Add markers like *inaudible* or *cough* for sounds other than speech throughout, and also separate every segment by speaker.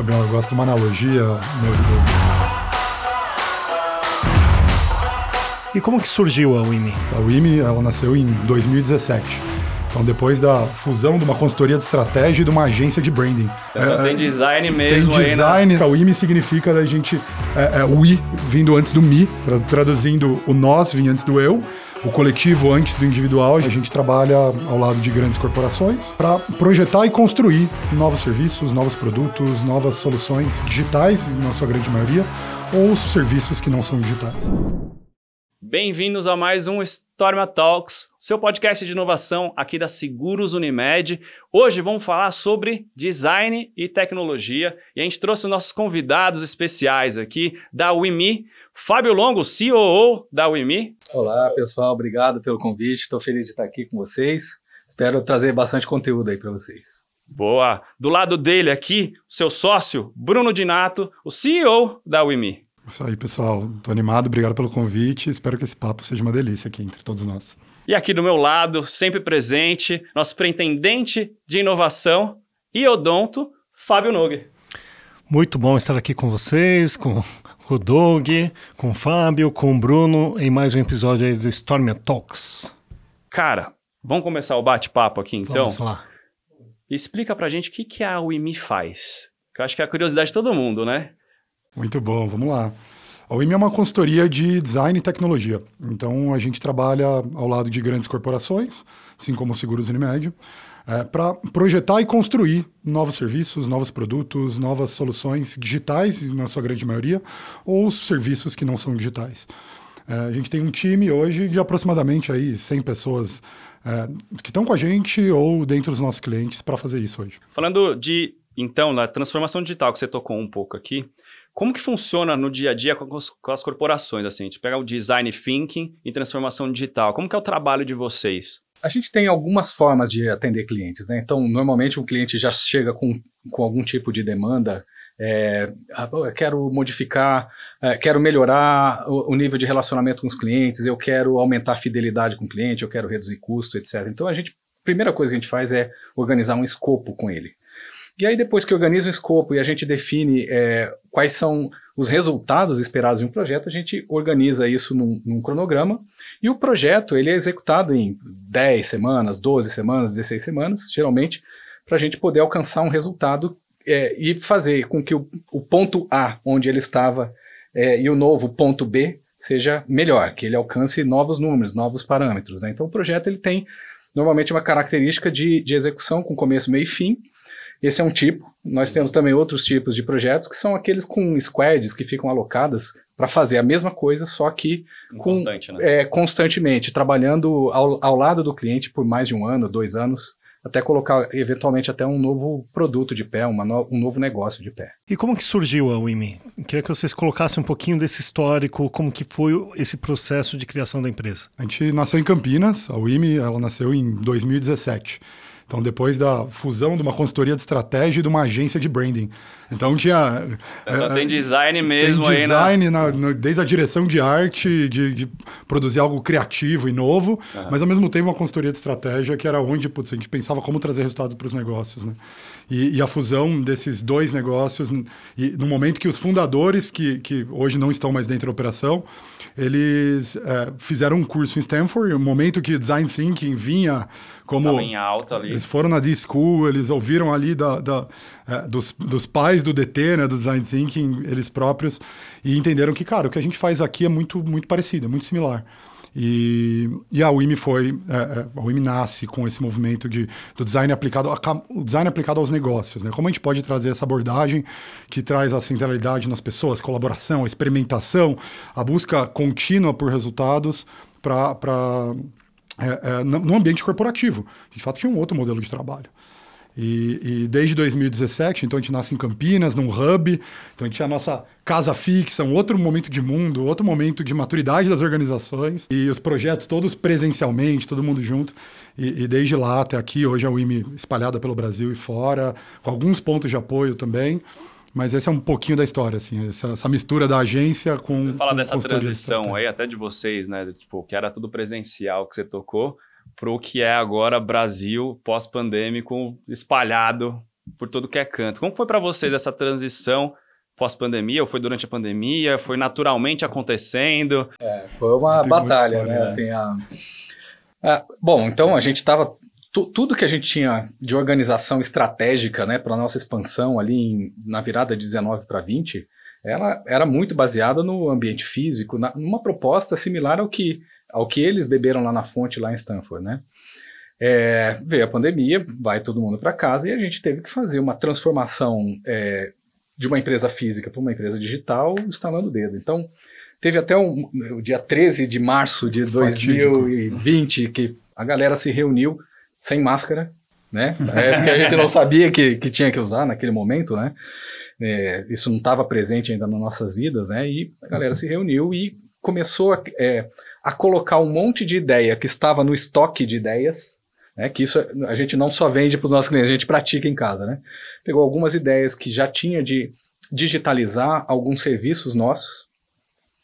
Speaker 1: Fabião, eu gosto de uma analogia, meu.
Speaker 2: E como que surgiu a WIMI?
Speaker 1: A WIMI, ela nasceu em 2017. Então, depois da fusão de uma consultoria de estratégia e de uma agência de branding.
Speaker 3: Então, é, tem design mesmo
Speaker 1: tem design. Aí, né? O IME significa a gente... É, é, o I vindo antes do mi, traduzindo o nós vindo antes do eu o coletivo antes do individual. A gente trabalha ao lado de grandes corporações para projetar e construir novos serviços, novos produtos, novas soluções digitais, na sua grande maioria, ou serviços que não são digitais.
Speaker 3: Bem-vindos a mais um Storma Talks, seu podcast de inovação aqui da Seguros Unimed. Hoje vamos falar sobre design e tecnologia e a gente trouxe nossos convidados especiais aqui da WIMI, Fábio Longo, COO da WIMI.
Speaker 4: Olá, pessoal, obrigado pelo convite. Estou feliz de estar aqui com vocês. Espero trazer bastante conteúdo aí para vocês.
Speaker 3: Boa. Do lado dele aqui, seu sócio, Bruno Dinato, o CEO da WIMI.
Speaker 1: Isso aí, pessoal. Tô animado, obrigado pelo convite. Espero que esse papo seja uma delícia aqui entre todos nós.
Speaker 3: E aqui do meu lado, sempre presente, nosso pretendente de inovação e odonto, Fábio Nogue.
Speaker 2: Muito bom estar aqui com vocês, com, com o Doug, com o Fábio, com o Bruno, em mais um episódio aí do Storm Talks.
Speaker 3: Cara, vamos começar o bate-papo aqui então?
Speaker 2: Vamos lá.
Speaker 3: Explica pra gente o que, que a UIMI faz. Que eu acho que é a curiosidade de todo mundo, né?
Speaker 1: Muito bom, vamos lá. A UIM é uma consultoria de design e tecnologia. Então, a gente trabalha ao lado de grandes corporações, assim como o Seguros Unimed, é, para projetar e construir novos serviços, novos produtos, novas soluções digitais, na sua grande maioria, ou serviços que não são digitais. É, a gente tem um time hoje de aproximadamente aí 100 pessoas é, que estão com a gente ou dentro dos nossos clientes para fazer isso hoje.
Speaker 3: Falando de, então, na transformação digital que você tocou um pouco aqui, como que funciona no dia a dia com as, com as corporações? Assim, a gente pega o design thinking e transformação digital. Como que é o trabalho de vocês?
Speaker 4: A gente tem algumas formas de atender clientes. Né? Então, normalmente o cliente já chega com, com algum tipo de demanda é, quero modificar, é, quero melhorar o, o, nível de relacionamento com os clientes, eu quero aumentar a fidelidade com o cliente, eu quero reduzir custo, etc. Então a gente, primeira coisa que a gente faz é organizar um escopo com ele. E aí, depois que organiza o escopo e a gente define é, quais são os resultados esperados em um projeto, a gente organiza isso num, num, cronograma. E o projeto ele é executado em 10 semanas, 12 semanas, 16 semanas, geralmente, para a gente poder alcançar um resultado é, e fazer com que o, o, ponto A, onde ele estava, é, e o novo ponto B seja melhor, que ele alcance novos números, novos parâmetros. Né? Então, o projeto ele tem normalmente uma característica de, de execução com começo, meio e fim esse é um tipo. Nós temos também outros tipos de projetos que são aqueles com squads que ficam alocadas para fazer a mesma coisa, só que com, Constante, né? é, constantemente, trabalhando ao, ao lado do cliente por mais de um ano, dois anos, até colocar eventualmente até um novo produto de pé, uma no, um novo negócio de pé.
Speaker 2: E como que surgiu a WIMI? Queria que vocês colocassem um pouquinho desse histórico, como que foi esse processo de criação da empresa.
Speaker 1: A gente nasceu em Campinas, a WIMI ela nasceu em 2017. Então, depois da fusão de uma consultoria de estratégia e de uma agência de branding. Então, tinha.
Speaker 3: Então, é, tem design mesmo
Speaker 1: tem design
Speaker 3: aí,
Speaker 1: né? Na, desde a direção de arte, de, de produzir algo criativo e novo, uhum. mas ao mesmo tempo uma consultoria de estratégia que era onde putz, a gente pensava como trazer resultado para os negócios. Né? E, e, a fusão desses dois negócios, e no momento que os fundadores, que, que hoje não estão mais dentro da operação, eles é, fizeram um curso em Stanford, no momento que Design Thinking vinha como
Speaker 3: em alta ali.
Speaker 1: Eles foram na D-School, eles ouviram ali da, da é, dos, dos pais do DT, né, do Design Thinking, eles próprios, e entenderam que, cara, o que a gente faz aqui é muito, muito parecido, é muito similar. E, e a UIM foi, é, é a UIM nasce com esse movimento de, do design aplicado, o design aplicado aos negócios, né? Como a gente pode trazer essa abordagem que traz a centralidade nas pessoas, colaboração, a experimentação, a busca contínua por resultados para é, é, no ambiente corporativo. De fato, tinha um outro modelo de trabalho. E, e, desde 2017, então a gente nasce em Campinas, num hub, então a gente tinha a nossa casa fixa, um outro momento de mundo, outro momento de maturidade das organizações e os projetos todos presencialmente, todo mundo junto. E, e desde lá até aqui, hoje a UIME espalhada pelo Brasil e fora, com alguns pontos de apoio também. Mas esse é um pouquinho da história, assim, essa, essa mistura da agência com.
Speaker 3: Você fala
Speaker 1: com
Speaker 3: dessa transição aí, até de vocês, né? Tipo, que era tudo presencial que você tocou, para o que é agora Brasil pós-pandêmico espalhado por todo que é canto. Como foi para vocês essa transição pós-pandemia? Ou foi durante a pandemia? Foi naturalmente acontecendo?
Speaker 4: É, foi uma batalha, história, né? Assim, a... a... bom, então a gente estava tudo que a gente tinha de organização estratégica né, para a nossa expansão ali em, na virada de 19 para 20, ela era muito baseada no ambiente físico, na, numa proposta similar ao que, ao que eles beberam lá na fonte, lá em Stanford. Né? É, veio a pandemia, vai todo mundo para casa e a gente teve que fazer uma transformação é, de uma empresa física para uma empresa digital instalando o dedo. Então, teve até um, o dia 13 de março de 2020 que a galera se reuniu sem máscara, né? É porque a gente não sabia que, que tinha que usar naquele momento, né? É, isso não estava presente ainda nas nossas vidas, né? E a galera se reuniu e começou a, é, a colocar um monte de ideia que estava no estoque de ideias, né? Que isso a gente não só vende para os nossos clientes, a gente pratica em casa, né? Pegou algumas ideias que já tinha de digitalizar alguns serviços nossos,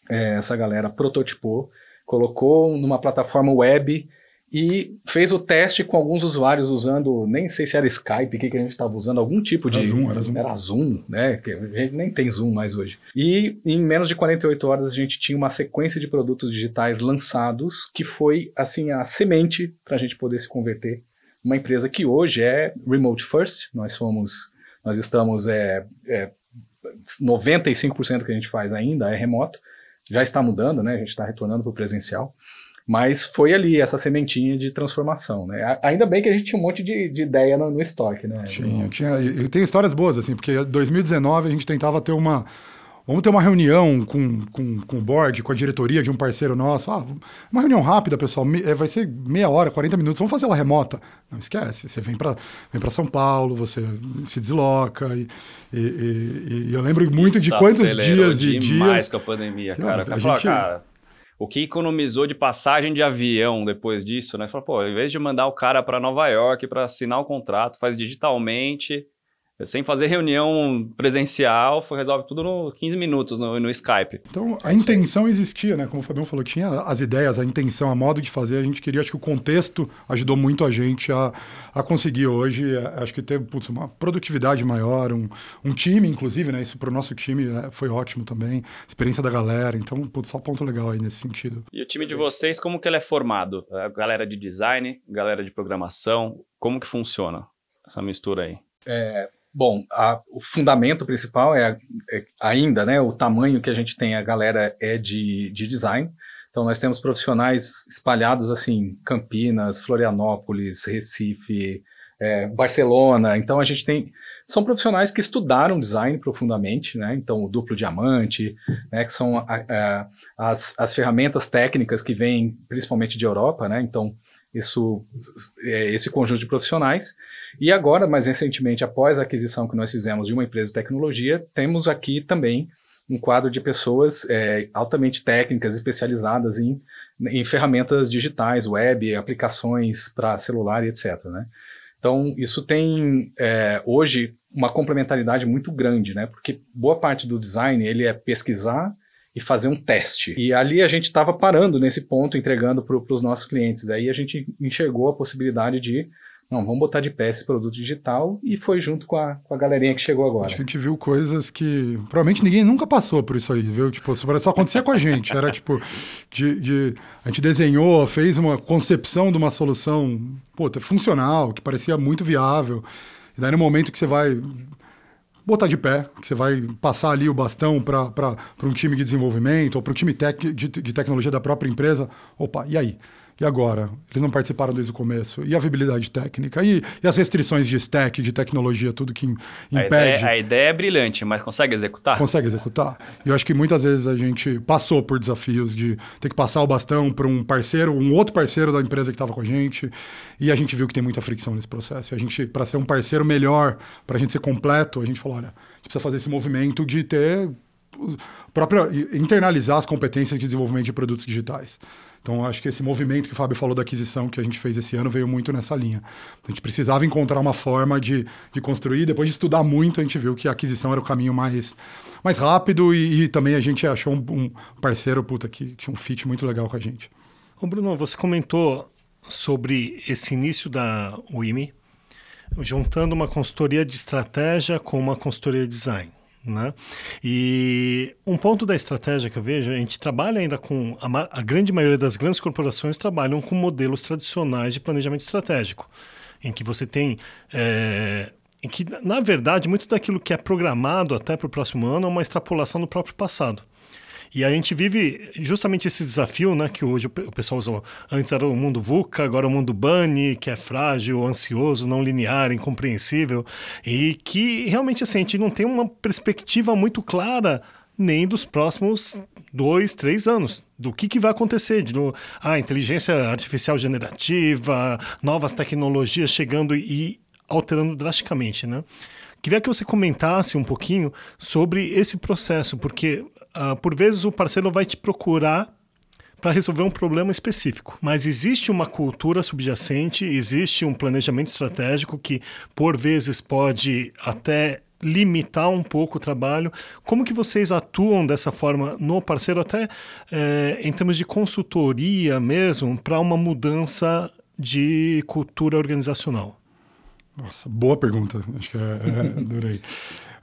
Speaker 4: é, essa galera prototipou, colocou numa plataforma web e fez o teste com alguns usuários usando, nem sei se era Skype, o que, que a gente estava usando, algum tipo
Speaker 1: era
Speaker 4: de.
Speaker 1: Zoom, era Zoom.
Speaker 4: Era Zoom, né? Que a gente nem tem Zoom mais hoje. E em menos de 48 horas a gente tinha uma sequência de produtos digitais lançados que foi, assim, a semente para a gente poder se converter uma empresa que hoje é remote first. Nós somos, nós estamos, é, é 95% que a gente faz ainda é remoto. Já está mudando, né? A gente está retornando para o presencial. Mas foi ali essa sementinha de transformação, né? Ainda bem que a gente tinha um monte de, de ideia no, no, estoque, né?
Speaker 1: Tinha, tinha. Eu tenho histórias boas, assim, porque em 2019 a gente tentava ter uma. Vamos ter uma reunião com, com, com o board, com a diretoria de um parceiro nosso. Ah, uma reunião rápida, pessoal. Me, é, vai ser meia hora, 40 minutos. Vamos fazer ela remota. Não esquece. Você vem para vem São Paulo, você se desloca. E, e, e, e eu lembro muito Isso de quantos dias e dias.
Speaker 3: mais com a pandemia, cara. Não, a gente, cara o que economizou de passagem de avião depois disso, né? Falou, pô, em vez de mandar o cara para Nova York para assinar o contrato, faz digitalmente, sem fazer reunião presencial, foi, resolve tudo no 15 minutos no, no Skype.
Speaker 1: Então, a intenção existia, né? Como o Fabião falou, tinha as ideias, a intenção, a modo de fazer. A gente queria, acho que o contexto ajudou muito a gente a, a conseguir hoje. É, acho que ter putz, uma produtividade maior, um, um time, inclusive, né? Isso para o nosso time é, foi ótimo também. Experiência da galera. Então, putz, só ponto legal aí nesse sentido.
Speaker 3: E o time de vocês, como que ele é formado? A galera de design, galera de programação, como que funciona essa mistura aí?
Speaker 4: É, Bom, a, o fundamento principal é, é, ainda, né, o tamanho que a gente tem, a galera é de, de design. Então nós temos profissionais espalhados assim, Campinas, Florianópolis, Recife, é, Barcelona. Então a gente tem são profissionais que estudaram design profundamente, né? Então o duplo diamante, né, que são a, a, as, as ferramentas técnicas que vêm principalmente de Europa, né? Então isso, é, esse conjunto de profissionais. E agora, mais recentemente, após a aquisição que nós fizemos de uma empresa de tecnologia, temos aqui também um quadro de pessoas é, altamente técnicas, especializadas em, em ferramentas digitais, web, aplicações para celular e etc. Né? Então, isso tem é, hoje uma complementaridade muito grande, né? porque boa parte do design ele é pesquisar e fazer um teste. E ali a gente estava parando nesse ponto, entregando para os nossos clientes. Aí a gente enxergou a possibilidade de não, vamos botar de pé esse produto digital e foi junto com a, com a galerinha que chegou agora.
Speaker 1: Acho que a gente viu coisas que provavelmente ninguém nunca passou por isso aí, viu? Tipo, só acontecia com a gente. Era tipo, de, de, a gente desenhou, fez uma concepção de uma solução puta, funcional, que parecia muito viável. E daí no momento que você vai botar de pé, que você vai passar ali o bastão para um time de desenvolvimento ou para o time tec, de, de tecnologia da própria empresa. Opa, e aí? E agora? Eles não participaram desde o começo. E a viabilidade técnica? E, e as restrições de stack, de tecnologia, tudo que impede? A
Speaker 3: ideia, a ideia, é brilhante, mas consegue executar?
Speaker 1: Consegue executar. E eu acho que muitas vezes a gente passou por desafios de ter que passar o bastão para um parceiro, um outro parceiro da empresa que estava com a gente. E a gente viu que tem muita fricção nesse processo. E a gente, para ser um parceiro melhor, para a gente ser completo, a gente falou: olha, a gente precisa fazer esse movimento de ter própria internalizar as competências de desenvolvimento de produtos digitais. Então, acho que esse movimento que o Fábio falou da aquisição que a gente fez esse ano veio muito nessa linha. A gente precisava encontrar uma forma de, de construir. Depois de estudar muito, a gente viu que a aquisição era o caminho mais, mais rápido e, e também a gente achou um, um, parceiro puta, que tinha um fit muito legal com a gente.
Speaker 2: Ô Bruno, você comentou sobre esse início da UIMI, juntando uma consultoria de estratégia com uma consultoria de design. Né? E um ponto da estratégia que eu vejo, a gente trabalha ainda com. A, a grande maioria das grandes corporações trabalham com modelos tradicionais de planejamento estratégico, em que você tem. É, em que, na verdade, muito daquilo que é programado até para o próximo ano é uma extrapolação do próprio passado. E a gente vive justamente esse desafio, né, que hoje o pessoal usa. Antes era o mundo VUCA, agora o mundo BUNNY, que é frágil, ansioso, não linear, incompreensível, e que realmente assim, a gente não tem uma perspectiva muito clara nem dos próximos dois, três anos. Do que, que vai acontecer? De no, ah, inteligência artificial generativa, novas tecnologias chegando e alterando drasticamente, né? Queria que você comentasse um pouquinho sobre esse processo, porque Uh, por vezes o parceiro vai te procurar para resolver um problema específico. Mas existe uma cultura subjacente, existe um planejamento estratégico que, por vezes, pode até limitar um pouco o trabalho. Como que vocês atuam dessa forma no parceiro, até é, em termos de consultoria mesmo, para uma mudança de cultura organizacional?
Speaker 1: Nossa, boa pergunta. Acho que é, é adorei.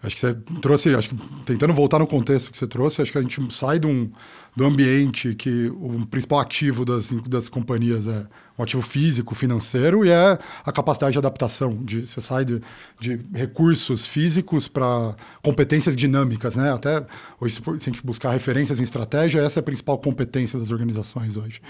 Speaker 1: Acho que você trouxe, acho que tentando voltar no contexto que você trouxe, acho que a gente sai de um, do ambiente que o principal ativo das, das companhias é um ativo físico, financeiro, e é a capacidade de adaptação. De, você sai de, de recursos físicos para competências dinâmicas, né? Até hoje, se a gente buscar referências em estratégia, essa é a principal competência das organizações hoje.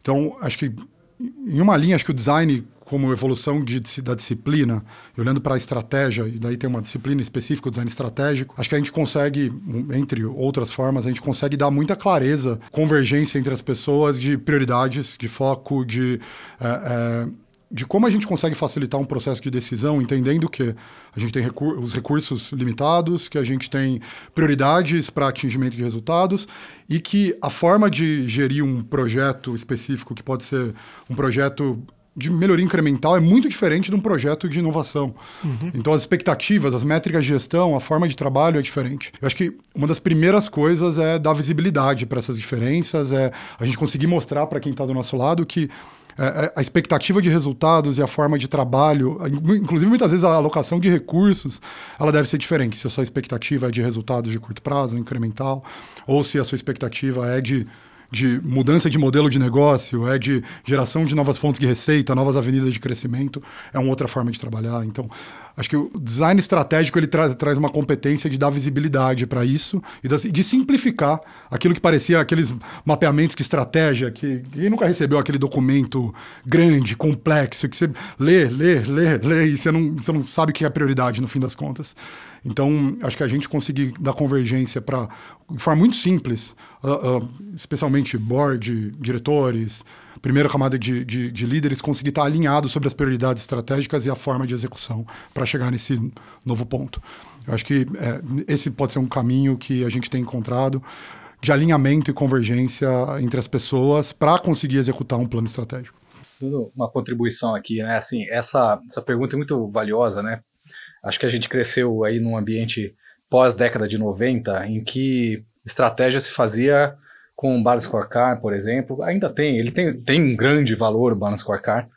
Speaker 1: Então, acho que em uma linha, acho que o design como evolução de, da disciplina, olhando para a estratégia, e daí tem uma disciplina específica, o design estratégico, acho que a gente consegue, entre outras formas, a gente consegue dar muita clareza, convergência entre as pessoas de prioridades, de foco, de. É, é, de como a gente consegue facilitar um processo de decisão, entendendo que a gente tem recur os recursos limitados, que a gente tem prioridades para atingimento de resultados e que a forma de gerir um projeto específico, que pode ser um projeto de melhoria incremental é muito diferente de um projeto de inovação. Uhum. Então, as expectativas, as métricas de gestão, a forma de trabalho é diferente. Eu acho que uma das primeiras coisas é dar visibilidade para essas diferenças, é a gente conseguir mostrar para quem está do nosso lado que é, é, a expectativa de resultados e a forma de trabalho, inclusive muitas vezes a alocação de recursos, ela deve ser diferente. Se a sua expectativa é de resultados de curto prazo, incremental, ou se a sua expectativa é de de mudança de modelo de negócio, é de geração de novas fontes de receita, novas avenidas de crescimento, é uma outra forma de trabalhar. Então, acho que o design estratégico ele tra traz uma competência de dar visibilidade para isso e de simplificar aquilo que parecia aqueles mapeamentos de estratégia que quem nunca recebeu aquele documento grande, complexo, que você lê, lê, lê, lê e você não, você não sabe o que é prioridade no fim das contas. Então, acho que a gente conseguir dar convergência para, de forma muito simples, uh, uh, especialmente board, diretores, primeira camada de, de, de líderes, conseguir estar alinhado sobre as prioridades estratégicas e a forma de execução para chegar nesse novo ponto. Eu acho que é, esse pode ser um caminho que a gente tem encontrado de alinhamento e convergência entre as pessoas para conseguir executar um plano estratégico.
Speaker 4: Uma contribuição aqui, né? Assim, essa, essa pergunta é muito valiosa, né? Acho que a gente cresceu aí num ambiente pós-década de 90, em que estratégia se fazia com o Balance Scorecard, por exemplo. Ainda tem, ele tem, tem um grande valor, o Balance Scorecard,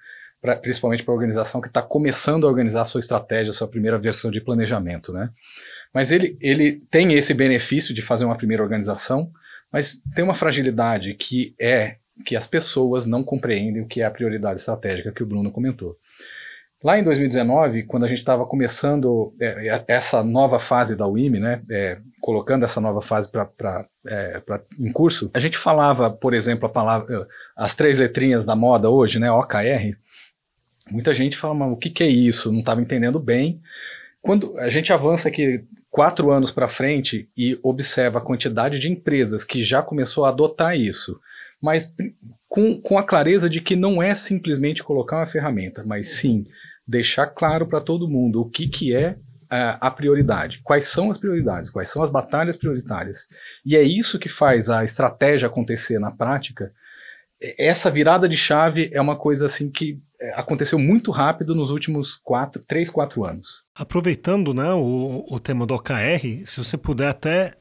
Speaker 4: pra, principalmente para a organização que está começando a organizar a sua estratégia, a sua primeira versão de planejamento, né? Mas ele, ele tem esse benefício de fazer uma primeira organização, mas tem uma fragilidade que é que as pessoas não compreendem o que é a prioridade estratégica que o Bruno comentou. Lá em 2019, quando a gente estava começando é, é, essa nova fase da UIM, né, é, colocando essa nova fase para é, em curso, a gente falava, por exemplo, a palavra, as três letrinhas da moda hoje, né, OKR. Muita gente fala, mas o que, que é isso? Não estava entendendo bem. Quando a gente avança aqui quatro anos para frente e observa a quantidade de empresas que já começou a adotar isso, mas com, com a clareza de que não é simplesmente colocar uma ferramenta, mas sim deixar claro para todo mundo o que, que é a, a prioridade, quais são as prioridades, quais são as batalhas prioritárias. E é isso que faz a estratégia acontecer na prática. Essa virada de chave é uma coisa assim que é, aconteceu muito rápido nos últimos quatro, três, quatro anos.
Speaker 2: Aproveitando né, o, o tema do OKR, se você puder até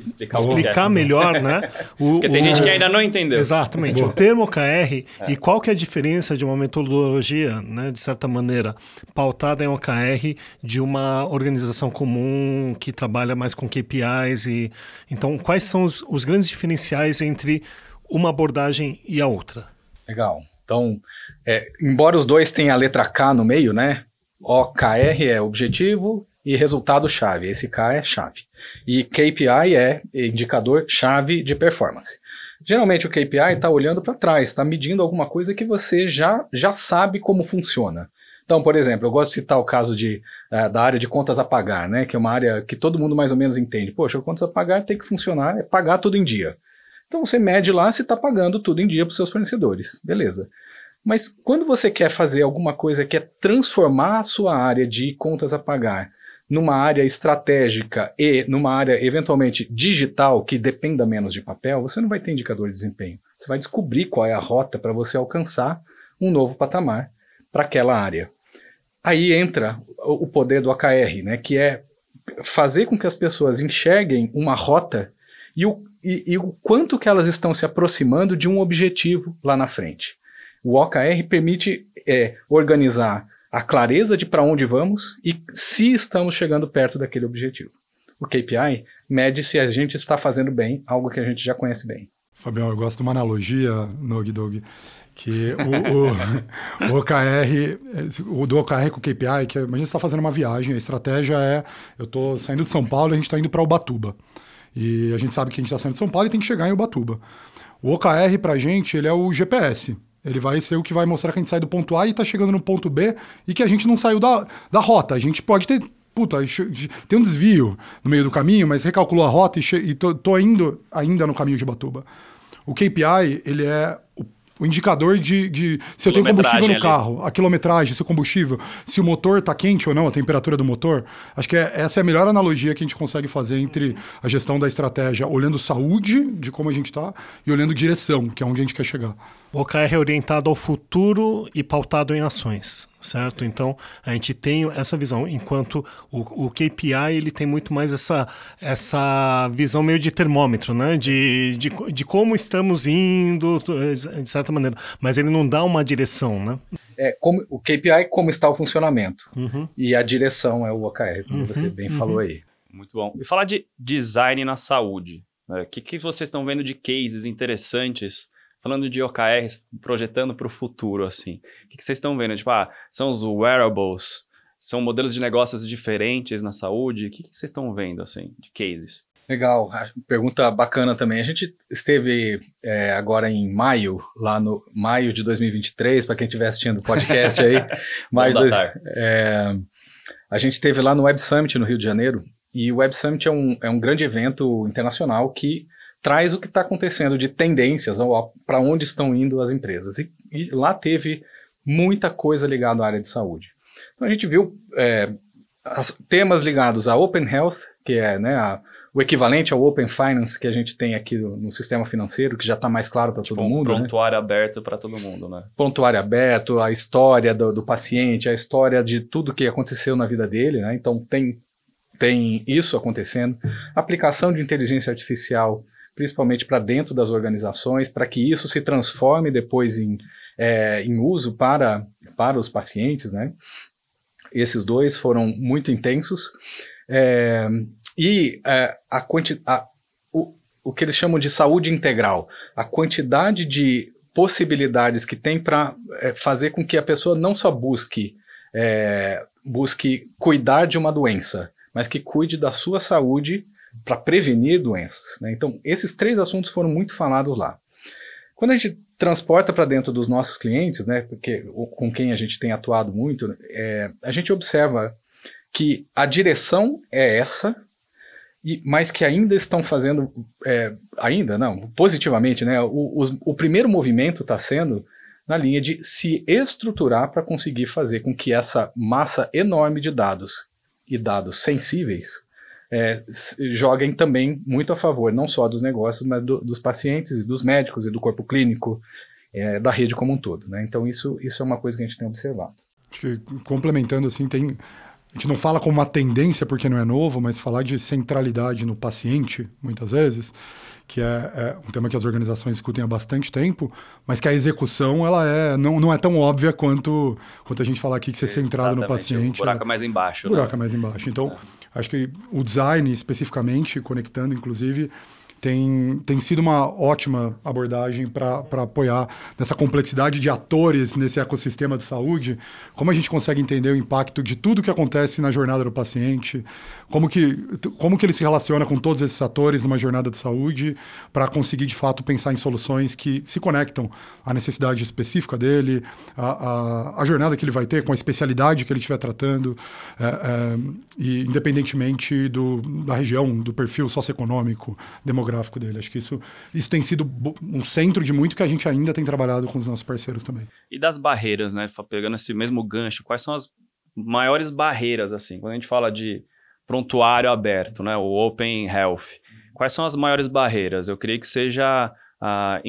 Speaker 3: explicar,
Speaker 2: explicar melhor, né? *laughs*
Speaker 3: O, Porque tem o, gente que ainda não entendeu.
Speaker 2: Exatamente. Boa. O termo OKR é. e qual que é a diferença de uma metodologia, né, de certa maneira, pautada em OKR de uma organização comum que trabalha mais com KPIs e então quais são os, os grandes diferenciais entre uma abordagem e a outra?
Speaker 4: Legal. Então, é, embora os dois tenham a letra K no meio, né? OKR é objetivo e resultado-chave. Esse K é chave. E KPI é indicador-chave de performance. Geralmente o KPI está olhando para trás, está medindo alguma coisa que você já, já sabe como funciona. Então, por exemplo, eu gosto de citar o caso de, uh, da área de contas a pagar, né? Que é uma área que todo mundo mais ou menos entende. Poxa, contas a pagar tem que funcionar, é pagar tudo em dia. Então você mede lá se está pagando tudo em dia para os seus fornecedores. Beleza. Mas quando você quer fazer alguma coisa que é transformar a sua área de contas a pagar numa área estratégica e numa área eventualmente digital que dependa menos de papel, você não vai ter indicador de desempenho. Você vai descobrir qual é a rota para você alcançar um novo patamar para aquela área. Aí entra o poder do AKR, né, que é fazer com que as pessoas enxerguem uma rota e o, e, e o quanto que elas estão se aproximando de um objetivo lá na frente. O OKR permite é, organizar a clareza de para onde vamos e se estamos chegando perto daquele objetivo. O KPI mede se a gente está fazendo bem algo que a gente já conhece bem.
Speaker 1: Fabião, eu gosto de uma analogia, Nog Dog, que o, o, *laughs* o OKR, o do OKR com o KPI, que imagina você está fazendo uma viagem, a estratégia é, eu estou saindo de São Paulo e a gente está indo para Ubatuba. E a gente sabe que a gente está saindo de São Paulo e tem que chegar em Ubatuba. O OKR para a gente, ele é o GPS. Ele vai ser o que vai mostrar que a gente sai do ponto A e está chegando no ponto B e que a gente não saiu da, da rota. A gente pode ter. Puta, tem um desvio no meio do caminho, mas recalculou a rota e, e tô, tô indo ainda no caminho de Batuba. O KPI, ele é o o indicador de, de se eu tenho combustível no ali. carro, a quilometragem, se o combustível, se o motor está quente ou não, a temperatura do motor. Acho que é, essa é a melhor analogia que a gente consegue fazer entre a gestão da estratégia, olhando saúde, de como a gente está, e olhando direção, que é onde a gente quer chegar.
Speaker 2: O OKR é orientado ao futuro e pautado em ações certo? Então a gente tem essa visão, enquanto o, o, KPI ele tem muito mais essa, essa visão meio de termômetro, né? De, de, de como estamos indo, de certa maneira, mas ele não dá uma direção, né?
Speaker 4: É, como, o KPI é como está o funcionamento uhum. e a direção é o OKR, como uhum, você bem uhum. falou aí.
Speaker 3: Muito bom. E falar de design na saúde, o né? que, que vocês estão vendo de cases interessantes falando de OKRs, projetando para o futuro, assim, o que, que vocês estão vendo? Tipo, ah, são os wearables, são modelos de negócios diferentes na saúde? O que, que vocês estão vendo, assim, de cases?
Speaker 4: Legal, pergunta bacana também. A gente esteve é, agora em maio, lá no maio de 2023, para quem estiver assistindo o podcast aí. *laughs* maio dois, é, a gente esteve lá no Web Summit no Rio de Janeiro, e o Web Summit é um, é um grande evento internacional que traz o que está acontecendo de tendências para onde estão indo as empresas. E, e, lá teve muita coisa ligada à área de saúde. Então a gente viu é, as, temas ligados a Open Health, que é né, a, o equivalente ao Open Finance que a gente tem aqui no, no sistema financeiro, que já está mais claro para todo
Speaker 3: tipo,
Speaker 4: mundo.
Speaker 3: Um prontuário né? aberto para todo mundo, né?
Speaker 4: Prontuário aberto, a história do, do, paciente, a história de tudo que aconteceu na vida dele, né? Então tem, tem isso acontecendo. Aplicação de inteligência artificial principalmente para dentro das organizações, para que isso se transforme depois em, é, em uso para, para os pacientes, né? Esses dois foram muito intensos. É, e é, a o, o que eles chamam de saúde integral, a quantidade de possibilidades que tem para é, fazer com que a pessoa não só busque, é, busque cuidar de uma doença, mas que cuide da sua saúde para prevenir doenças. Né? Então, esses três assuntos foram muito falados lá. Quando a gente transporta para dentro dos nossos clientes, né, porque com quem a gente tem atuado muito, é, a gente observa que a direção é essa, e, mas que ainda estão fazendo, é, ainda não, positivamente, né, o, o primeiro movimento está sendo na linha de se estruturar para conseguir fazer com que essa massa enorme de dados e dados sensíveis é, joguem também muito a favor, não só dos negócios, mas do, dos pacientes e dos médicos e do corpo clínico, é, da rede como um todo. Né? Então, isso, isso é uma coisa que a gente tem observado.
Speaker 1: Complementando, assim, tem a gente não fala como uma tendência porque não é novo, mas falar de centralidade no paciente, muitas vezes, que é, é, um tema que as organizações discutem há bastante tempo, mas que a execução ela é, não, não é tão óbvia quanto, quanto a gente falar aqui que ser centrado no paciente.
Speaker 3: O buraco é mais embaixo.
Speaker 1: O buraco né? mais embaixo. Então, é. acho que o design, especificamente, conectando, inclusive, tem, tem sido uma ótima abordagem para apoiar nessa complexidade de atores nesse ecossistema de saúde, como a gente consegue entender o impacto de tudo que acontece na jornada do paciente, como que, como que ele se relaciona com todos esses atores numa jornada de saúde, para conseguir de fato pensar em soluções que se conectam à necessidade específica dele, à, jornada que ele vai ter, com a especialidade que ele estiver tratando, é, é, e independentemente do, da região, do perfil socioeconômico, demográfico demográfico dele. Acho que isso, isso tem sido um centro de muito que a gente ainda tem trabalhado com os nossos parceiros também.
Speaker 3: E das barreiras, né? Pegando esse mesmo gancho, quais são as maiores barreiras, assim, quando a gente fala de prontuário aberto, né? O Open Health. Quais são as maiores barreiras? Eu creio que seja a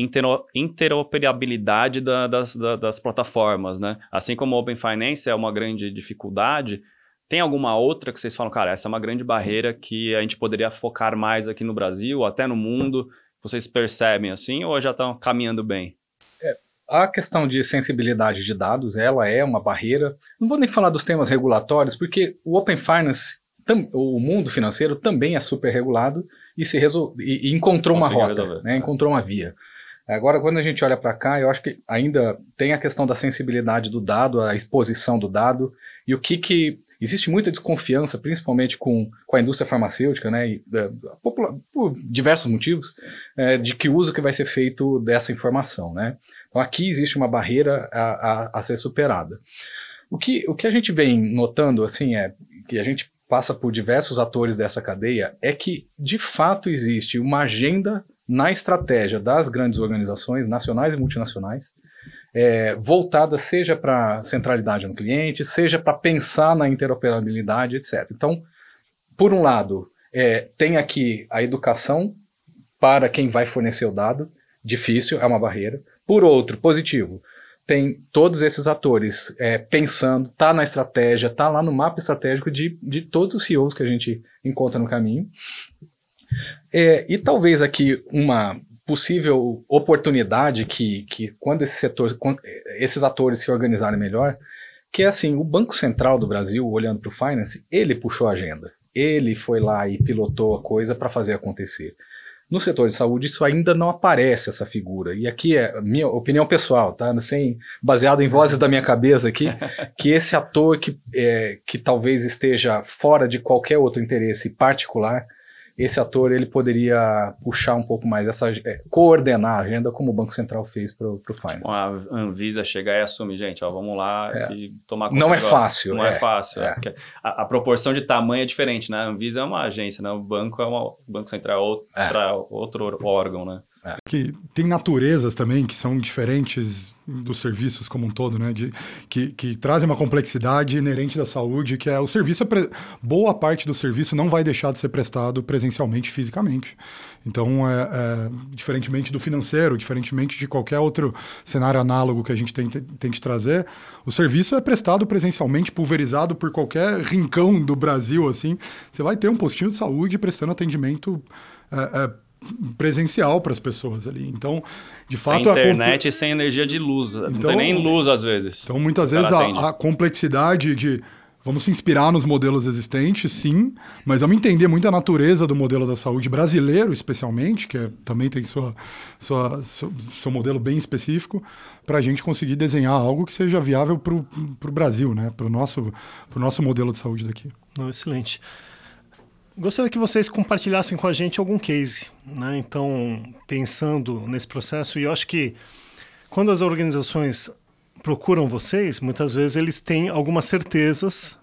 Speaker 3: interoperabilidade da, das, da, das plataformas, né? Assim como o Open Finance é uma grande dificuldade, tem alguma outra que vocês falam, cara, essa é uma grande barreira que a gente poderia focar mais aqui no Brasil, até no mundo? Vocês percebem assim ou já estão caminhando bem?
Speaker 4: É, a questão de sensibilidade de dados, ela é uma barreira. Não vou nem falar dos temas regulatórios, porque o Open Finance, o mundo financeiro também é super regulado e se resol... e, e encontrou Conseguiu uma rota, né? encontrou uma via. Agora, quando a gente olha para cá, eu acho que ainda tem a questão da sensibilidade do dado, a exposição do dado e o que, que Existe muita desconfiança, principalmente com, com a indústria farmacêutica, né, e, é, por diversos motivos, é, de que uso que vai ser feito dessa informação. Né? Então aqui existe uma barreira a, a, a ser superada. O que, o que a gente vem notando assim é que a gente passa por diversos atores dessa cadeia é que de fato existe uma agenda na estratégia das grandes organizações nacionais e multinacionais é, voltada seja para centralidade no cliente, seja para pensar na interoperabilidade, etc. Então, por um lado, é, tem aqui a educação para quem vai fornecer o dado, difícil, é uma barreira. Por outro, positivo, tem todos esses atores é, pensando, tá na estratégia, tá lá no mapa estratégico de, de todos os CEOs que a gente encontra no caminho. É, e talvez aqui uma possível oportunidade que, que quando esse setor, quando esses atores se organizarem melhor, que é assim, o Banco Central do Brasil, olhando para o Finance, ele puxou a agenda. Ele foi lá e pilotou a coisa para fazer acontecer. No setor de saúde, isso ainda não aparece, essa figura. E aqui é minha opinião pessoal, tá? Sem, baseado em vozes da minha cabeça aqui, *laughs* que esse ator que, é, que talvez esteja fora de qualquer outro interesse particular, esse ator ele poderia puxar um pouco mais essa é, coordenar a agenda como o Banco Central fez para o Finance.
Speaker 3: Com a Anvisa chegar e assumir, gente, ó, vamos lá é. e tomar
Speaker 4: conta Não é fácil.
Speaker 3: Não é, é fácil. É. A, a, proporção de tamanho é diferente, né? A Anvisa é uma agência, né? O banco é uma, o Banco Central é outra, é. outro órgão, né?
Speaker 1: É. Que tem naturezas também que são diferentes dos serviços como um todo, né? De, que, que trazem uma complexidade inerente da saúde, que é o serviço, pre... boa parte do serviço não vai deixar de ser prestado presencialmente, fisicamente. Então, é, é, diferentemente do financeiro, diferentemente de qualquer outro cenário análogo que a gente tente, tente trazer, o serviço é prestado presencialmente, pulverizado por qualquer rincão do Brasil, assim. Você vai ter um postinho de saúde prestando atendimento é, é presencial para as pessoas ali. Então, de
Speaker 3: sem
Speaker 1: fato...
Speaker 3: internet a... e sem energia de luz. Então, não tem nem luz às vezes.
Speaker 1: Então, muitas vezes, a, a, complexidade de... Vamos se inspirar nos modelos existentes, sim, mas vamos entender muito a natureza do modelo da saúde brasileiro, especialmente, que é, também tem sua, sua, seu, seu modelo bem específico, para a gente conseguir desenhar algo que seja viável para o Brasil, né? para o nosso, nosso modelo de saúde daqui.
Speaker 2: Não, excelente. Gostaria que vocês compartilhassem com a gente algum case, né? Então, pensando nesse processo, e eu acho que quando as organizações procuram vocês, muitas vezes eles têm algumas certezas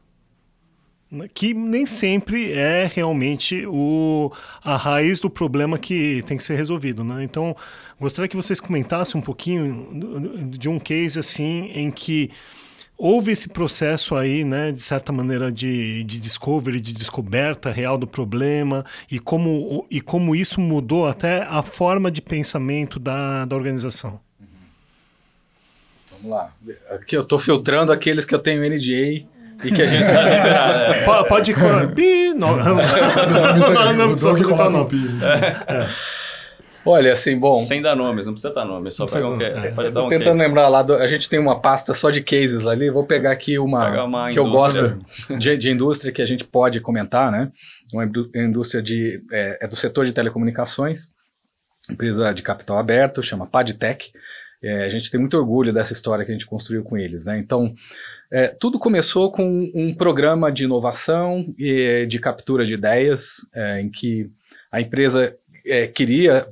Speaker 2: né, que nem sempre é realmente o, a raiz do problema que tem que ser resolvido, né? Então, gostaria que vocês comentassem um pouquinho de um case assim em que houve esse processo aí, né, de certa maneira, de, de discovery, de descoberta real do problema e como, e como isso mudou até a forma de pensamento da, da organização?
Speaker 4: Vamos lá. Aqui eu estou filtrando aqueles que eu tenho NDA e que a gente... *laughs*
Speaker 2: é. pode, pode... Pi, *laughs* *laughs* não, não, não, não precisa apresentar nome.
Speaker 4: É. Olha, assim, bom.
Speaker 3: Sem dar nomes, não precisa dar nomes, só para qualquer. É. Pode dar um
Speaker 4: tentando lembrar lá, do, a gente tem uma pasta só de cases ali. Vou pegar aqui uma, uma que eu gosto de, de, indústria que a gente pode comentar, né? Uma indústria de, é, é do setor de telecomunicações, empresa de capital aberto, chama Padtech. É, a gente tem muito orgulho dessa história que a gente construiu com eles, né? Então, é, tudo começou com um programa de inovação e de captura de ideias, é, em que a empresa é, queria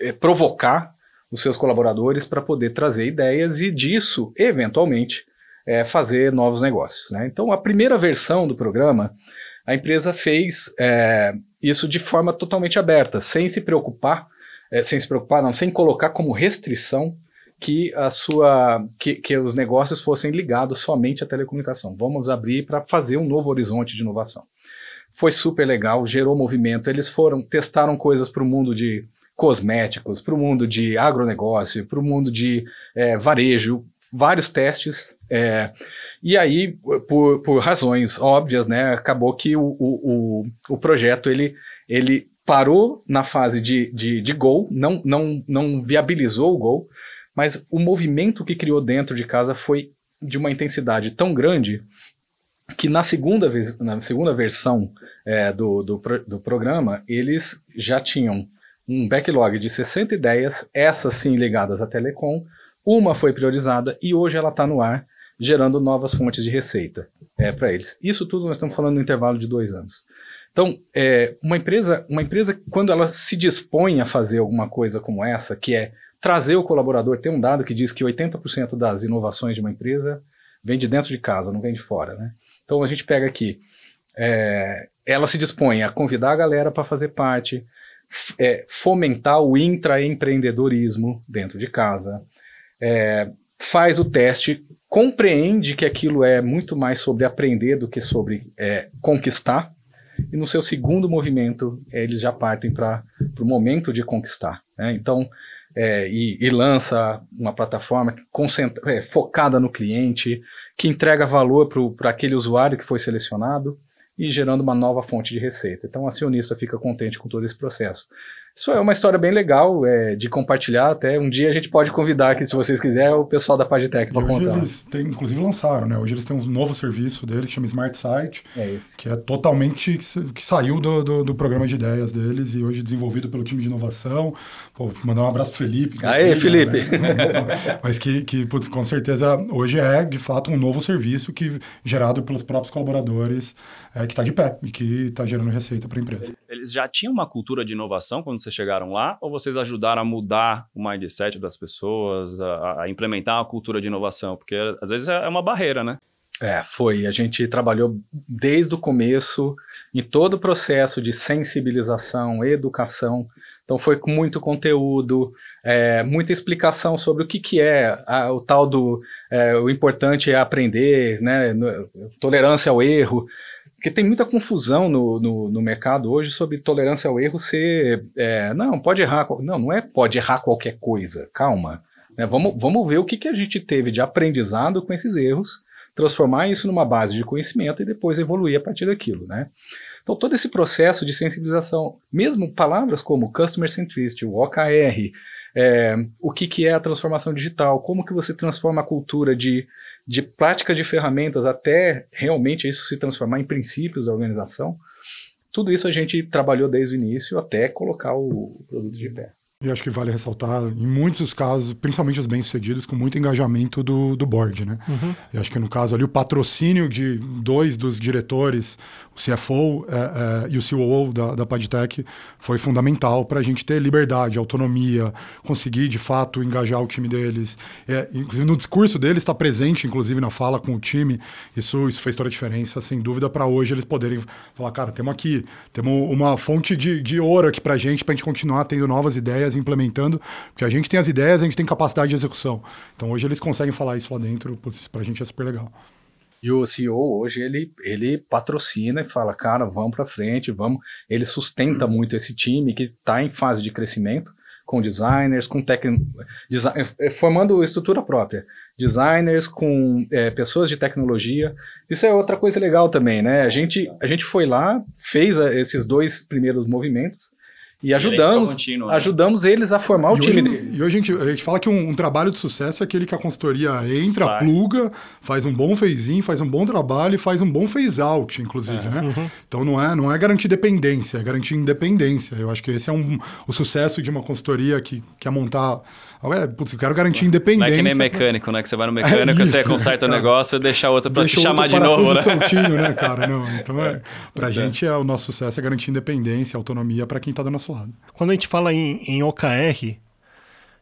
Speaker 4: é, provocar os seus colaboradores para poder trazer ideias e disso, eventualmente, é, fazer novos negócios. Né? Então, a primeira versão do programa, a empresa fez é, isso de forma totalmente aberta, sem se preocupar, é, sem se preocupar, não, sem colocar como restrição que a sua que, que os negócios fossem ligados somente à telecomunicação. Vamos abrir para fazer um novo horizonte de inovação. Foi super legal, gerou movimento. Eles foram testaram coisas para o mundo de cosméticos, para o mundo de agronegócio, para o mundo de é, varejo, vários testes. É, e aí, por, por, razões óbvias, né, acabou que o, o, o, projeto ele, ele parou na fase de, de, de gol, não, não, não viabilizou o gol, mas o movimento que criou dentro de casa foi de uma intensidade tão grande que na segunda, vez, na segunda versão é, do, do, do programa, eles já tinham um backlog de 60 ideias, essas sim ligadas à telecom. Uma foi priorizada e hoje ela está no ar, gerando novas fontes de receita é, para eles. Isso tudo nós estamos falando no intervalo de dois anos. Então, é, uma empresa, uma empresa quando ela se dispõe a fazer alguma coisa como essa, que é trazer o colaborador, tem um dado que diz que 80% das inovações de uma empresa vem de dentro de casa, não vem de fora, né? Então a gente pega aqui, é, ela se dispõe a convidar a galera para fazer parte, é, fomentar o intraempreendedorismo dentro de casa, é, faz o teste, compreende que aquilo é muito mais sobre aprender do que sobre é, conquistar, e no seu segundo movimento eles já partem para o momento de conquistar. Né? Então, é, e, e, lança uma plataforma é, focada no cliente, que entrega valor para aquele usuário que foi selecionado e gerando uma nova fonte de receita. Então, o acionista fica contente com todo esse processo. Isso é uma história bem legal é, de compartilhar. Até um dia a gente pode convidar aqui, se vocês quiserem, o pessoal da Pagitec para contar.
Speaker 1: Eles têm, inclusive lançaram, né? Hoje eles têm um novo serviço deles, chama Smart Site,
Speaker 4: é
Speaker 1: que é totalmente que saiu do, do, do, programa de ideias deles e hoje desenvolvido pelo time de inovação. Pô, mandar um abraço pro Felipe.
Speaker 4: Aê, Felipe!
Speaker 1: Né? *laughs* Mas que, que putz, com certeza hoje é de fato um novo serviço que gerado pelos próprios colaboradores é, que está de pé e que está gerando receita para a empresa.
Speaker 3: Eles já tinham uma cultura de inovação quando vocês chegaram lá, ou vocês ajudaram a mudar o mindset das pessoas, a, a implementar uma cultura de inovação? Porque às vezes é uma barreira, né?
Speaker 4: É, foi. A gente trabalhou desde o começo em todo o processo de sensibilização, educação. Então foi com muito conteúdo, é, muita explicação sobre o que, que é a, o tal do é, o importante é aprender, né, tolerância ao erro. Porque tem muita confusão no, no, no, mercado hoje sobre tolerância ao erro ser. É, não, pode errar. Não, não é pode errar qualquer coisa. Calma. Né? Vamos, vamos ver o que, que a gente teve de aprendizado com esses erros, transformar isso numa base de conhecimento e depois evoluir a partir daquilo. Né? Então, todo esse processo de sensibilização, mesmo palavras como Customer Centricity, o OKR, é, o que, que é a transformação digital, como que você transforma a cultura de de prática de ferramentas até realmente isso se transformar em princípios da organização, tudo isso a gente trabalhou desde o início até colocar o produto de pé.
Speaker 1: E acho que vale ressaltar, em muitos casos, principalmente os bem-sucedidos, com muito engajamento do, do board, né? Uhum. E acho que no caso ali, o patrocínio de dois dos diretores, o CFO é, é, e o COO da, da Padtech, foi fundamental para a gente ter liberdade, autonomia, conseguir, de fato, engajar o time deles. É, inclusive, no discurso deles, está presente, inclusive, na fala com o time. Isso, isso fez toda a diferença, sem dúvida, para hoje eles poderem falar, cara, temos aqui, temos uma fonte de, de ouro aqui para a gente, para a gente continuar tendo novas ideias ideias, implementando, porque a gente tem as ideias, a gente tem capacidade de execução. Então hoje eles conseguem falar isso lá dentro, para a gente é super legal.
Speaker 4: E o CEO hoje ele, ele patrocina e fala, cara, vamos para frente, vamos. Ele sustenta muito esse time que está em fase de crescimento, com designers, com técnicos, design, formando estrutura própria designers, com é, pessoas de tecnologia. Isso é outra coisa legal também, né? A gente, a gente foi lá, fez a, esses dois primeiros movimentos e ajudamos, contínuo, né? ajudamos eles a formar o
Speaker 1: e
Speaker 4: time
Speaker 1: hoje,
Speaker 4: deles.
Speaker 1: E hoje a gente, a gente fala que um, um, trabalho de sucesso é aquele que a consultoria entra, Sai. pluga, faz um bom phase-in, faz um bom trabalho e faz um bom phase-out, inclusive, é. né? Uhum. Então não é, não é garantir dependência, é garantir independência. Eu acho que esse é um, o sucesso de uma consultoria que quer montar Ué, putz, eu quero garantir independência. Não
Speaker 3: é que nem mecânico, né? Que você vai no mecânico, é você conserta o negócio e deixa outro para te chamar de novo, né?
Speaker 1: soltinho, né, cara? Não, então, é, *laughs* pra é. gente, é, o nosso sucesso é garantir independência, autonomia para quem está do nosso lado.
Speaker 2: Quando a gente fala em, em OKR,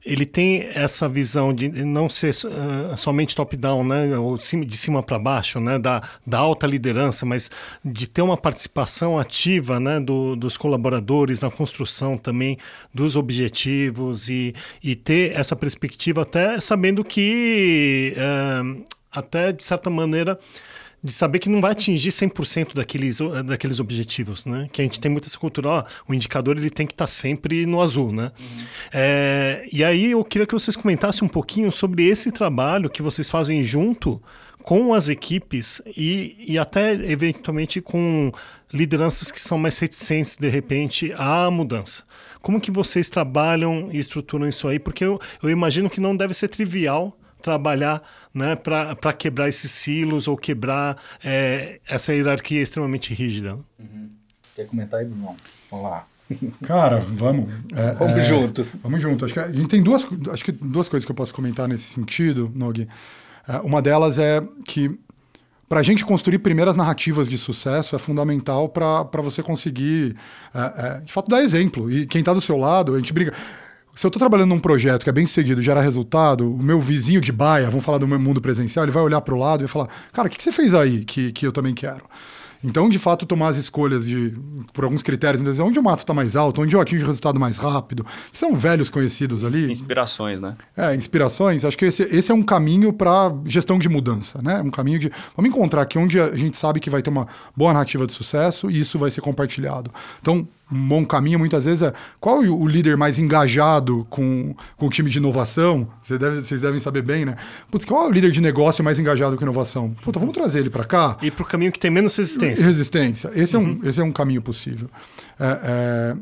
Speaker 2: ele tem essa visão de não ser uh, somente top-down, né, ou de cima para baixo, né, da, da alta liderança, mas de ter uma participação ativa né, do, dos colaboradores na construção também dos objetivos e, e ter essa perspectiva até sabendo que, uh, até de certa maneira, de saber que não vai atingir 100% daqueles, daqueles objetivos, né? Que a gente tem muita essa cultura, ó, o indicador ele tem que estar tá sempre no azul, né? Uhum. É, e aí eu queria que vocês comentassem um pouquinho sobre esse trabalho que vocês fazem junto com as equipes e, e até eventualmente com lideranças que são mais reticentes de repente à mudança. Como que vocês trabalham e estruturam isso aí? Porque eu, eu imagino que não deve ser trivial trabalhar né, para quebrar esses silos ou quebrar é, essa hierarquia extremamente rígida.
Speaker 4: Uhum. Quer comentar aí, Bruno? Vamos lá. *laughs*
Speaker 1: Cara, vamos.
Speaker 4: É, vamos é, junto.
Speaker 1: Vamos junto. Acho que a gente tem duas, acho que duas coisas que eu posso comentar nesse sentido, Nog. É, uma delas é que para a gente construir primeiras narrativas de sucesso é fundamental para você conseguir, é, é, de fato, dar exemplo. E quem está do seu lado, a gente briga. Se eu estou trabalhando num projeto que é bem seguido, gera resultado, o meu vizinho de baia, vamos falar do meu mundo presencial, ele vai olhar para o lado e vai falar: Cara, o que, que você fez aí que, que eu também quero? Então, de fato, tomar as escolhas de, por alguns critérios, então, onde o mato está mais alto, onde eu atingo o resultado mais rápido, que são velhos conhecidos ali.
Speaker 3: Inspirações, né?
Speaker 1: É, inspirações. Acho que esse, esse é um caminho para gestão de mudança, né? Um caminho de. Vamos encontrar aqui onde a gente sabe que vai ter uma boa narrativa de sucesso e isso vai ser compartilhado. Então, um bom caminho muitas vezes é qual o líder mais engajado com, com o time de inovação? Vocês, deve, vocês devem saber bem, né? Putz, qual é o líder de negócio mais engajado com inovação? Puta, vamos trazer ele para cá.
Speaker 2: E para o caminho que tem menos resistência.
Speaker 1: Resistência. Esse, uhum. é, um, uhum. esse é um caminho possível. É, é,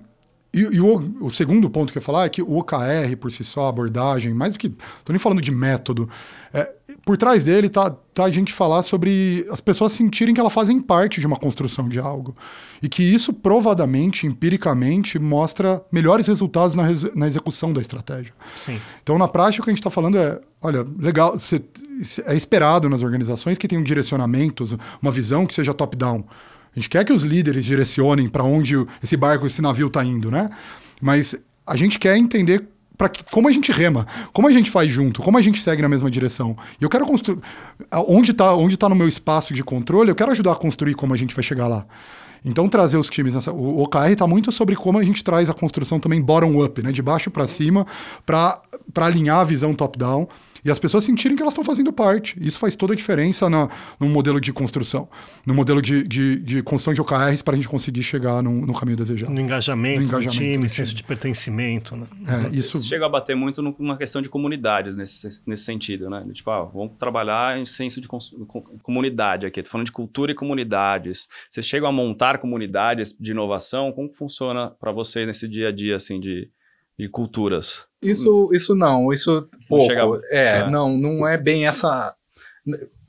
Speaker 1: e, e o, o, segundo ponto que eu ia falar é que o OKR por si só, a abordagem, mais do que. Estou nem falando de método. É, por trás dele tá, tá a gente falar sobre as pessoas sentirem que elas fazem parte de uma construção de algo. E que isso provadamente, empiricamente, mostra melhores resultados na, na execução da estratégia.
Speaker 2: Sim.
Speaker 1: Então, na prática, o que a gente está falando é: olha, legal, você, é esperado nas organizações que tenham direcionamentos, uma visão que seja top-down. A gente quer que os líderes direcionem para onde esse barco, esse navio está indo, né? Mas a gente quer entender para como a gente rema, como a gente faz junto, como a gente segue na mesma direção. E eu quero construir onde está onde tá no meu espaço de controle, eu quero ajudar a construir como a gente vai chegar lá. Então trazer os times nessa, o OKR está muito sobre como a gente traz a construção também bottom up, né, de baixo para cima, para alinhar a visão top down e as pessoas sentirem que elas estão fazendo parte. Isso faz toda a diferença na, no modelo de construção, no modelo de, de, de construção de OKRs para a gente conseguir chegar no, no, caminho desejado.
Speaker 2: No engajamento, no engajamento time, time, senso de pertencimento. Né?
Speaker 1: É, isso...
Speaker 3: Chega a bater muito numa questão de comunidades nesse, nesse sentido, né? Tipo, ah, vamos trabalhar em senso de comunidade aqui. Estou falando de cultura e comunidades. Vocês chegam a montar comunidades de inovação? Como funciona para vocês nesse dia a dia, assim, de de culturas.
Speaker 4: Isso, isso não, isso pouco. Chega... É, é, não, não é bem essa.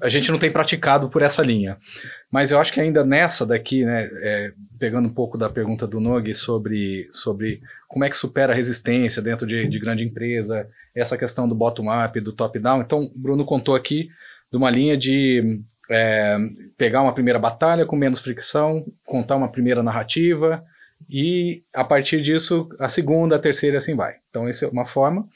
Speaker 4: A gente não tem praticado por essa linha. Mas eu acho que ainda nessa daqui, né, é, pegando um pouco da pergunta do Nog sobre, sobre como é que supera a resistência dentro de, de grande empresa, essa questão do bottom-up, do top-down. Então, o Bruno contou aqui de uma linha de é, pegar uma primeira batalha com menos fricção, contar uma primeira narrativa, e a partir disso, a segunda, a terceira assim vai. Então, essa é uma forma.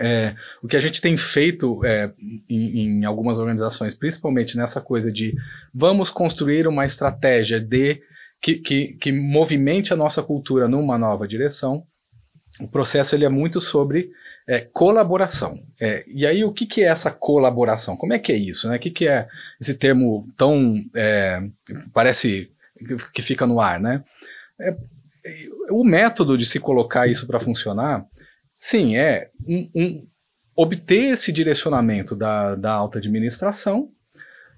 Speaker 4: É, o que a gente tem feito é, em, em, algumas organizações, principalmente nessa coisa de vamos construir uma estratégia de que, que, que movimente a nossa cultura numa nova direção, o processo ele é muito sobre é, colaboração. É, e aí, o que, que é essa colaboração? Como é que é isso? Né? O que, que é esse termo tão. É, parece que fica no ar, né? É, o método de se colocar isso para funcionar, sim, é um, um, obter esse direcionamento da, da alta administração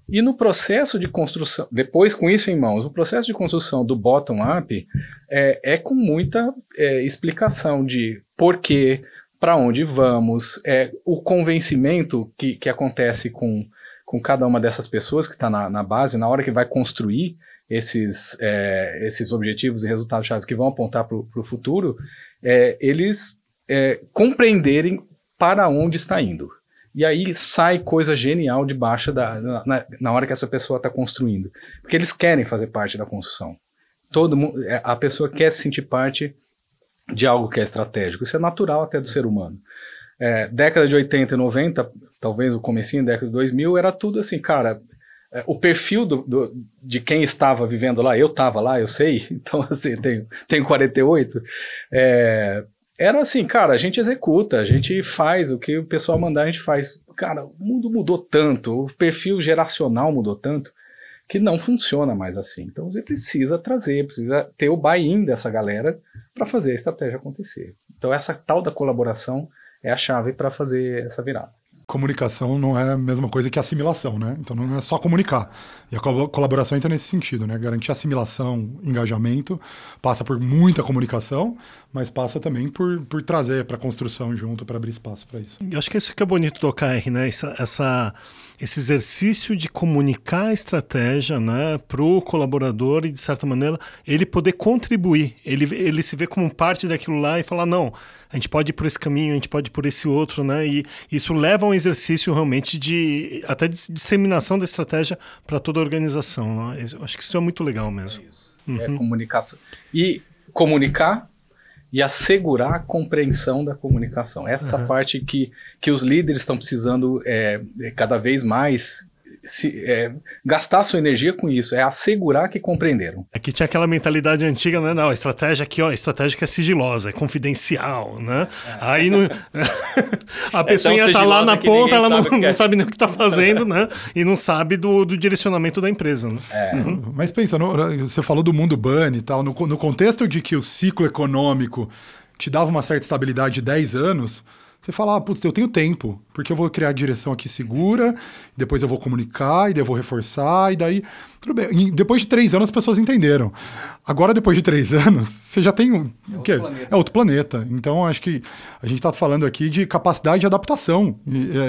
Speaker 4: e no processo de construção, depois com isso em mãos, o processo de construção do bottom-up é, é, com muita é, explicação de porquê, para onde vamos, é, o convencimento que, que acontece com, com cada uma dessas pessoas que está na, na, base, na hora que vai construir esses, é, esses objetivos e resultados-chave que vão apontar para o futuro, é, eles é, compreenderem para onde está indo. E aí sai coisa genial debaixo da na, na hora que essa pessoa está construindo, porque eles querem fazer parte da construção. Todo mundo, é, a pessoa quer se sentir parte de algo que é estratégico. Isso é natural até do ser humano. É, década de 80 e 90, talvez o comecinho da década de 2000, era tudo assim, cara, é, o perfil do, do, de quem estava vivendo lá, eu estava lá, eu sei, *laughs* então assim, tenho, tenho 48, é, era assim, cara, a gente executa, a gente faz o que o pessoal mandar, a gente faz. Cara, o mundo mudou tanto, o perfil geracional mudou tanto, que não funciona mais assim. Então você precisa trazer, precisa ter o buy-in dessa galera para fazer a estratégia acontecer. Então essa tal da colaboração é a chave para fazer essa virada
Speaker 1: comunicação não é a mesma coisa que assimilação, né? Então não é só comunicar. E a colaboração entra nesse sentido, né? Garantir assimilação, engajamento, passa por muita comunicação, mas passa também por, por trazer para a construção junto, para abrir espaço para isso.
Speaker 2: Eu acho que isso que é bonito do OKR, né? Essa, essa, esse exercício de comunicar a estratégia né, para o colaborador e, de certa maneira, ele poder contribuir. Ele, ele se vê como parte daquilo lá e falar, não, a gente pode ir por esse caminho, a gente pode ir por esse outro, né? E isso leva a um exercício realmente de até de disseminação da estratégia para toda a organização. Né? Eu acho que isso é muito legal mesmo.
Speaker 4: É, uhum. é comunicação. E comunicar e assegurar a compreensão da comunicação. Essa uhum. parte que, que os líderes estão precisando é, cada vez mais se, é, gastar sua energia com isso, é assegurar que compreenderam.
Speaker 2: Aqui tinha aquela mentalidade antiga, né? Não, a estratégia aqui, ó, a estratégia que é sigilosa, é confidencial, né? É. Aí não, *laughs* a é pessoa ia estar tá lá na ponta, ela não, não é. sabe nem o que está fazendo, né? E não sabe do, do direcionamento da empresa. Né?
Speaker 1: É. Uhum. Mas pensa, no, você falou do mundo bunny e tal, no, no contexto de que o ciclo econômico te dava uma certa estabilidade de 10 anos você fala, ah, putz, eu tenho tempo, porque eu vou criar a direção aqui segura, depois eu vou comunicar, e daí eu vou reforçar, e daí. Tudo bem. E depois de três anos as pessoas entenderam. Agora, depois de três *laughs* anos, você já tem. Um, é, o quê? é outro planeta. Então, acho que a gente está falando aqui de capacidade de adaptação,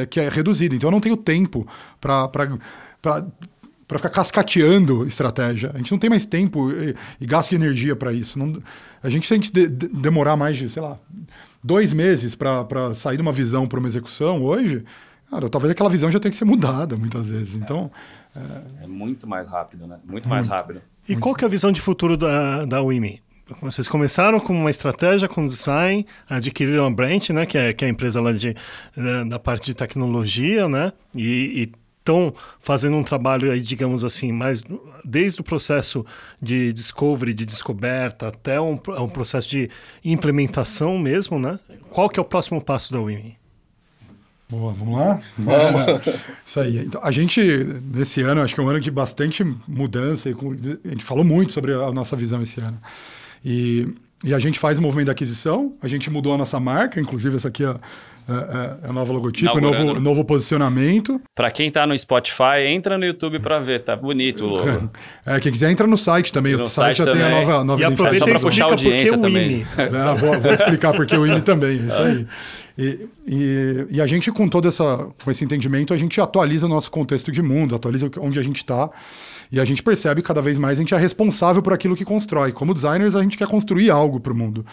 Speaker 1: é, que é reduzida. Então, eu não tenho tempo para para ficar cascateando estratégia. A gente não tem mais tempo e, e gasto de energia para isso. Não, a gente, se a gente de, de, demorar mais de, sei lá, dois meses para sair de uma visão para uma execução hoje, cara, talvez aquela visão já tenha que ser mudada muitas vezes. Então.
Speaker 3: É, é muito mais rápido, né? Muito, muito mais rápido.
Speaker 2: E
Speaker 3: muito.
Speaker 2: qual que é a visão de futuro da, da WIMI? Vocês começaram com uma estratégia, com design, adquiriram a Brent, né, que é, que é a empresa lá de, da parte de tecnologia, né, e, e estão fazendo um trabalho aí, digamos assim, mais desde o processo de discovery, de descoberta, até um, um processo de implementação mesmo, né? Qual que é o próximo passo da WIMI?
Speaker 1: Boa, vamos lá? *laughs* Isso aí. Então, a gente, nesse ano, acho que é um ano de bastante mudança. A gente falou muito sobre a nossa visão esse ano. E, e a gente faz o movimento de aquisição, a gente mudou a nossa marca, inclusive essa aqui é é, é, é, a nova logotipo, novo, novo posicionamento.
Speaker 3: Para quem tá no Spotify, entra no YouTube para ver, tá bonito o logo. *laughs*
Speaker 1: É, quem quiser entra no site também, no o site, já também. tem a nova, nova
Speaker 2: E aproveita é só para puxar a audiência também.
Speaker 1: É, vou, vou, explicar porque o IME também, isso aí. E, e, e, a gente, com todo essa, com esse entendimento, a gente atualiza o nosso contexto de mundo, atualiza onde a gente está. E a gente percebe cada vez mais a gente é responsável por aquilo que constrói. Como designers, a gente quer construir algo para o mundo.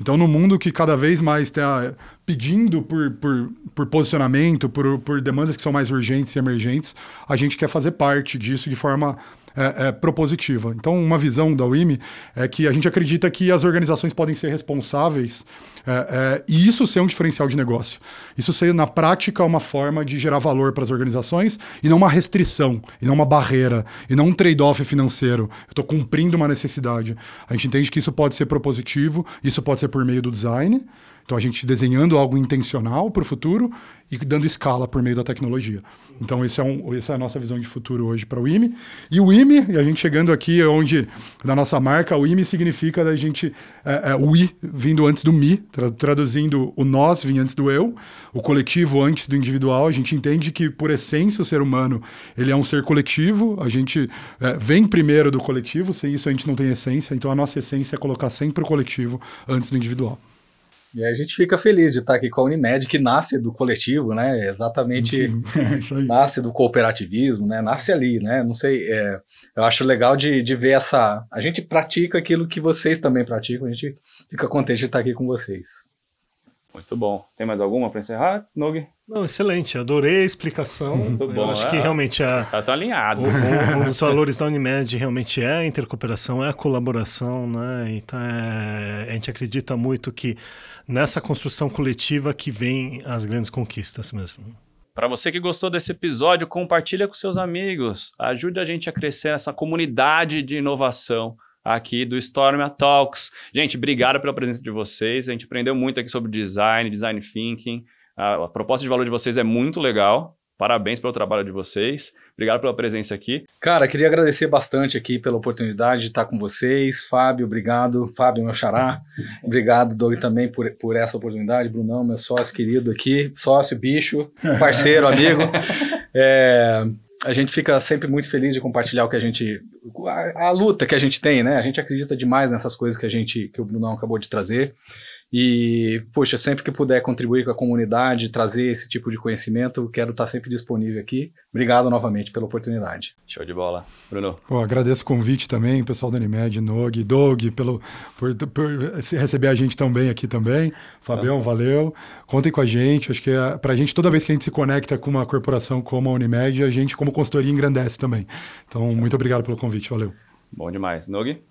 Speaker 1: Então, no mundo que cada vez mais está pedindo por, por, por posicionamento, por, por demandas que são mais urgentes e emergentes, a gente quer fazer parte disso de forma é, é, propositiva. Então, uma visão da WIMI é que a gente acredita que as organizações podem ser responsáveis é, é, e isso ser um diferencial de negócio. Isso ser, na prática, uma forma de gerar valor para as organizações e não uma restrição, e não uma barreira, e não um trade-off financeiro. Estou cumprindo uma necessidade. A gente entende que isso pode ser propositivo, isso pode ser por meio do design, Então a gente desenhando algo intencional para o futuro e dando escala por meio da tecnologia. Então esse é um, essa é a nossa visão de futuro hoje para o IME. E o IME, e a gente chegando aqui onde na nossa marca, o IME significa da gente é, é, o I vindo antes do mi, tra traduzindo o nós vindo antes do eu, o coletivo antes do individual. A gente entende que por essência o ser humano ele é um ser coletivo. A gente é, vem primeiro do coletivo. Sem isso a gente não tem essência. Então a nossa essência é colocar sempre o coletivo antes do individual.
Speaker 4: E a gente fica feliz de estar aqui com a Unimed, que nasce do coletivo, né? Exatamente, *laughs* é nasce do cooperativismo, né? Nasce ali, né? Não sei, é, eu acho legal de, de ver essa... A gente pratica aquilo que vocês também praticam, a gente fica contente de estar aqui com vocês.
Speaker 3: Muito bom. Tem mais alguma para encerrar, Nog?
Speaker 2: Não, excelente. Adorei a explicação. Muito bom. Eu acho é, que realmente a,
Speaker 3: os caras estão alinhados.
Speaker 2: Um, um dos valores da Unimed realmente é a intercooperação, é a colaboração, né? Então é, a gente acredita muito que nessa construção coletiva que vem as grandes conquistas mesmo.
Speaker 3: Para você que gostou desse episódio, compartilha com seus amigos. Ajude a gente a crescer nessa comunidade de inovação aqui do Storm Talks. Gente, obrigado pela presença de vocês. A gente aprendeu muito aqui sobre design, design thinking. A proposta de valor de vocês é muito legal. Parabéns pelo trabalho de vocês. Obrigado pela presença aqui.
Speaker 4: Cara, queria agradecer bastante aqui pela oportunidade de estar com vocês. Fábio, obrigado. Fábio, meu xará. *laughs* Obrigado, Doug, também por, por essa oportunidade. Brunão, meu sócio querido aqui. Sócio, bicho, parceiro, amigo. *laughs* É, a gente fica sempre muito feliz de compartilhar o que a gente. A, a, luta que a gente tem, né? A gente acredita demais nessas coisas que a gente. que o Brunão acabou de trazer. E, poxa, sempre que puder contribuir com a comunidade, trazer esse tipo de conhecimento, quero estar sempre disponível aqui. Obrigado novamente pela oportunidade.
Speaker 3: Show de bola. Bruno.
Speaker 1: Pô, agradeço o convite também, pessoal da Unimed, Nog, Doug, pelo, por, por receber a gente tão bem aqui também. Fabião, valeu. Contem com a gente. Acho que é, para a gente, toda vez que a gente se conecta com uma corporação como a Unimed, a gente, como consultoria, engrandece também. Então, muito obrigado pelo convite. Valeu.
Speaker 3: Bom demais. Nog?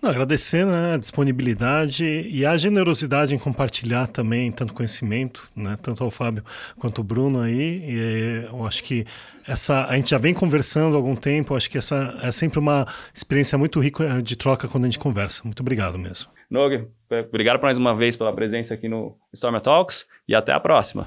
Speaker 2: Não, agradecer né, a disponibilidade e a generosidade em compartilhar também tanto conhecimento, né, tanto ao Fábio quanto ao Bruno aí. E, eu acho que essa a gente já vem conversando há algum tempo. Acho que essa é sempre uma experiência muito rica de troca quando a gente conversa. Muito obrigado mesmo.
Speaker 3: Nog, obrigado mais uma vez pela presença aqui no Storm Talks e até a próxima.